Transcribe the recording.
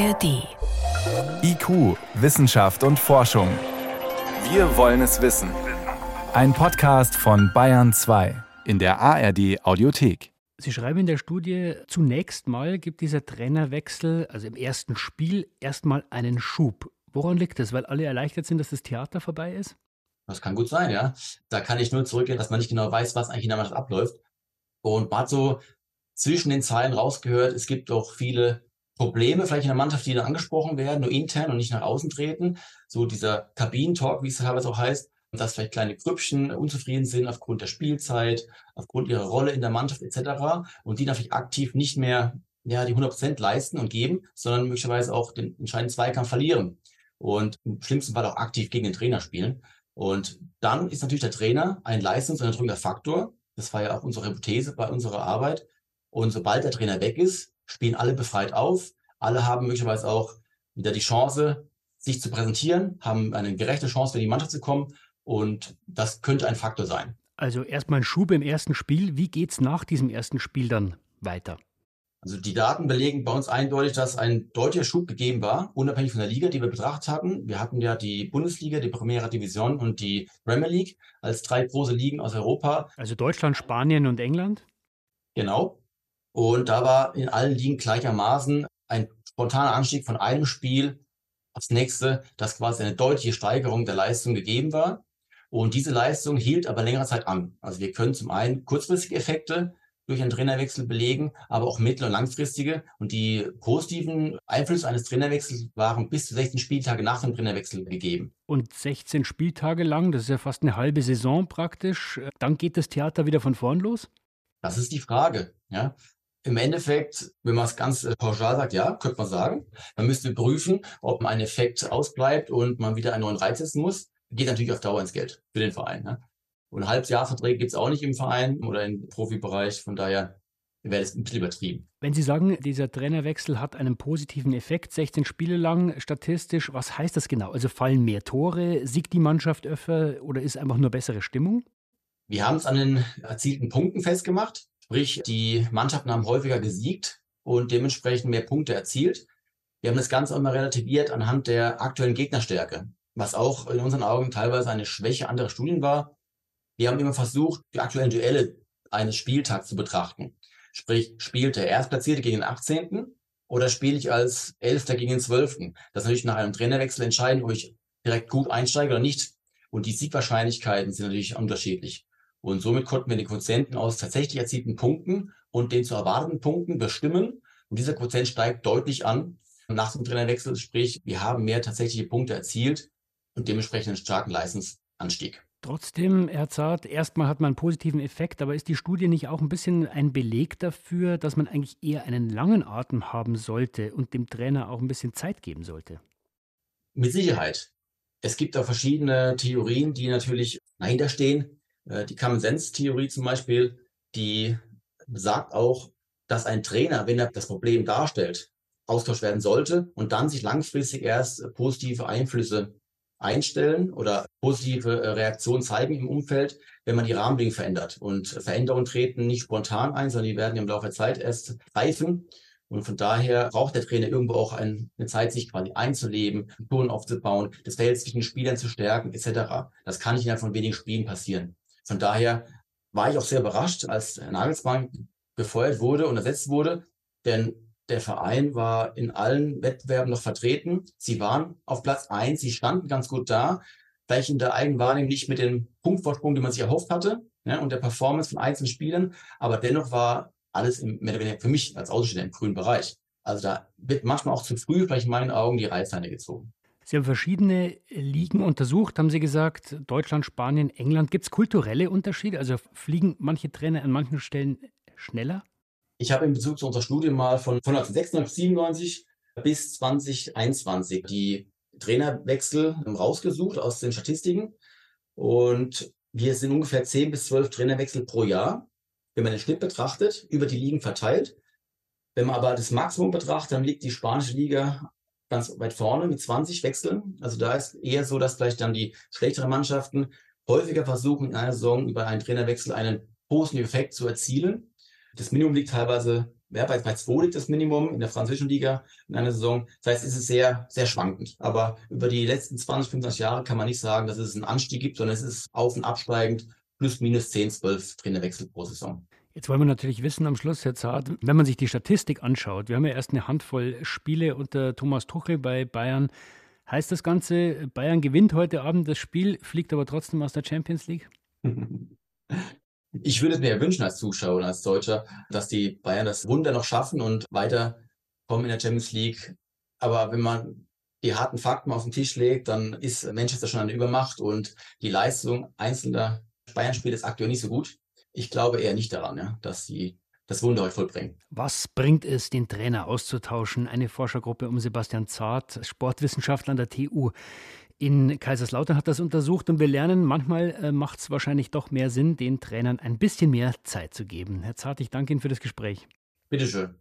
ARD. IQ, Wissenschaft und Forschung. Wir wollen es wissen. Ein Podcast von Bayern 2 in der ARD Audiothek. Sie schreiben in der Studie, zunächst mal gibt dieser Trainerwechsel, also im ersten Spiel, erstmal einen Schub. Woran liegt das? Weil alle erleichtert sind, dass das Theater vorbei ist? Das kann gut sein, ja. Da kann ich nur zurückgehen, dass man nicht genau weiß, was eigentlich in der Mannschaft abläuft. Und man hat so zwischen den Zeilen rausgehört, es gibt auch viele Probleme vielleicht in der Mannschaft, die da angesprochen werden, nur intern und nicht nach außen treten. So dieser Kabinentalk, wie es teilweise auch heißt, dass vielleicht kleine Grüppchen unzufrieden sind aufgrund der Spielzeit, aufgrund ihrer Rolle in der Mannschaft etc. Und die natürlich aktiv nicht mehr ja, die 100% leisten und geben, sondern möglicherweise auch den entscheidenden Zweikampf verlieren und im schlimmsten Fall auch aktiv gegen den Trainer spielen. Und dann ist natürlich der Trainer ein leistungsunterdrückender Faktor. Das war ja auch unsere Hypothese bei unserer Arbeit. Und sobald der Trainer weg ist, spielen alle befreit auf. Alle haben möglicherweise auch wieder die Chance, sich zu präsentieren, haben eine gerechte Chance, für die Mannschaft zu kommen. Und das könnte ein Faktor sein. Also erstmal ein Schub im ersten Spiel. Wie geht es nach diesem ersten Spiel dann weiter? Also die Daten belegen bei uns eindeutig, dass ein deutlicher Schub gegeben war, unabhängig von der Liga, die wir betrachtet hatten. Wir hatten ja die Bundesliga, die Primera Division und die Premier League als drei große Ligen aus Europa. Also Deutschland, Spanien und England? Genau. Und da war in allen Ligen gleichermaßen ein spontaner Anstieg von einem Spiel aufs nächste, dass quasi eine deutliche Steigerung der Leistung gegeben war. Und diese Leistung hielt aber längere Zeit an. Also wir können zum einen kurzfristige Effekte durch einen Trainerwechsel belegen, aber auch mittel- und langfristige. Und die positiven Einflüsse eines Trainerwechsels waren bis zu 16 Spieltage nach dem Trainerwechsel gegeben. Und 16 Spieltage lang, das ist ja fast eine halbe Saison praktisch. Dann geht das Theater wieder von vorn los? Das ist die Frage. Ja? Im Endeffekt, wenn man es ganz äh, pauschal sagt, ja, könnte man sagen. Man müsste prüfen, ob ein Effekt ausbleibt und man wieder einen neuen Reiz setzen muss. Geht natürlich auf Dauer ins Geld für den Verein. Ne? Und Halbjahresverträge gibt es auch nicht im Verein oder im Profibereich. Von daher wäre das ein bisschen übertrieben. Wenn Sie sagen, dieser Trainerwechsel hat einen positiven Effekt, 16 Spiele lang statistisch, was heißt das genau? Also fallen mehr Tore, siegt die Mannschaft öfter oder ist einfach nur bessere Stimmung? Wir haben es an den erzielten Punkten festgemacht. Sprich, die Mannschaften haben häufiger gesiegt und dementsprechend mehr Punkte erzielt. Wir haben das Ganze auch mal relativiert anhand der aktuellen Gegnerstärke, was auch in unseren Augen teilweise eine Schwäche anderer Studien war. Wir haben immer versucht, die aktuellen Duelle eines Spieltags zu betrachten. Sprich, spielt der Erstplatzierte gegen den 18. oder spiele ich als Elfter gegen den 12. Das ist natürlich nach einem Trainerwechsel entscheiden, ob ich direkt gut einsteige oder nicht. Und die Siegwahrscheinlichkeiten sind natürlich unterschiedlich. Und somit konnten wir die Quotienten aus tatsächlich erzielten Punkten und den zu erwarteten Punkten bestimmen. Und dieser Quotient steigt deutlich an nach dem Trainerwechsel. Sprich, wir haben mehr tatsächliche Punkte erzielt und dementsprechend einen starken Leistungsanstieg. Trotzdem, Herr Zart, erstmal hat man einen positiven Effekt, aber ist die Studie nicht auch ein bisschen ein Beleg dafür, dass man eigentlich eher einen langen Atem haben sollte und dem Trainer auch ein bisschen Zeit geben sollte? Mit Sicherheit. Es gibt auch verschiedene Theorien, die natürlich dahinter stehen. Äh, die Common Sense Theorie zum Beispiel, die sagt auch, dass ein Trainer, wenn er das Problem darstellt, austauscht werden sollte und dann sich langfristig erst positive Einflüsse einstellen oder positive äh, Reaktionen zeigen im Umfeld, wenn man die Rahmenbedingungen verändert. Und Veränderungen treten nicht spontan ein, sondern die werden im Laufe der Zeit erst reifen. Und von daher braucht der Trainer irgendwo auch eine Zeit, sich quasi einzuleben, Touren aufzubauen, das Verhältnis zwischen den Spielern zu stärken, etc. Das kann nicht innerhalb von wenigen Spielen passieren. Von daher war ich auch sehr überrascht, als Nagelsmann befeuert wurde und ersetzt wurde, denn der Verein war in allen Wettbewerben noch vertreten. Sie waren auf Platz eins, sie standen ganz gut da, vielleicht in der Eigenwahrnehmung nicht mit dem Punktvorsprung, den man sich erhofft hatte, ja, und der Performance von einzelnen Spielern, aber dennoch war alles im, mehr oder weniger für mich als Außenstehender im grünen Bereich. Also da wird manchmal auch zu früh, vielleicht in meinen Augen, die Reißleine gezogen. Sie haben verschiedene Ligen untersucht, haben Sie gesagt, Deutschland, Spanien, England. Gibt es kulturelle Unterschiede? Also fliegen manche Trainer an manchen Stellen schneller? Ich habe in Bezug zu unserer Studie mal von 1996 bis 2021 die Trainerwechsel rausgesucht aus den Statistiken. Und wir sind ungefähr 10 bis 12 Trainerwechsel pro Jahr, wenn man den Schnitt betrachtet, über die Ligen verteilt. Wenn man aber das Maximum betrachtet, dann liegt die spanische Liga ganz weit vorne mit 20 Wechseln. Also da ist eher so, dass vielleicht dann die schlechteren Mannschaften häufiger versuchen, in einer Saison über einen Trainerwechsel einen positiven Effekt zu erzielen. Das Minimum liegt teilweise, ja, bei, bei 2 liegt das Minimum in der französischen Liga in einer Saison. Das heißt, es ist sehr, sehr schwankend. Aber über die letzten 20, 25 Jahre kann man nicht sagen, dass es einen Anstieg gibt, sondern es ist auf- und absteigend plus minus 10, 12 Trainerwechsel pro Saison. Jetzt wollen wir natürlich wissen am Schluss, Herr Zart, wenn man sich die Statistik anschaut, wir haben ja erst eine Handvoll Spiele unter Thomas Tuchel bei Bayern. Heißt das Ganze, Bayern gewinnt heute Abend das Spiel, fliegt aber trotzdem aus der Champions League? Ich würde es mir wünschen als Zuschauer und als Deutscher, dass die Bayern das Wunder noch schaffen und weiterkommen in der Champions League. Aber wenn man die harten Fakten auf den Tisch legt, dann ist Manchester schon eine Übermacht und die Leistung einzelner Bayern-Spieler ist aktuell nicht so gut. Ich glaube eher nicht daran, ja, dass sie das Wunder heute vollbringen. Was bringt es, den Trainer auszutauschen? Eine Forschergruppe um Sebastian Zart, Sportwissenschaftler an der TU in Kaiserslautern hat das untersucht und wir lernen, manchmal äh, macht es wahrscheinlich doch mehr Sinn, den Trainern ein bisschen mehr Zeit zu geben. Herr Zart, ich danke Ihnen für das Gespräch. Bitteschön.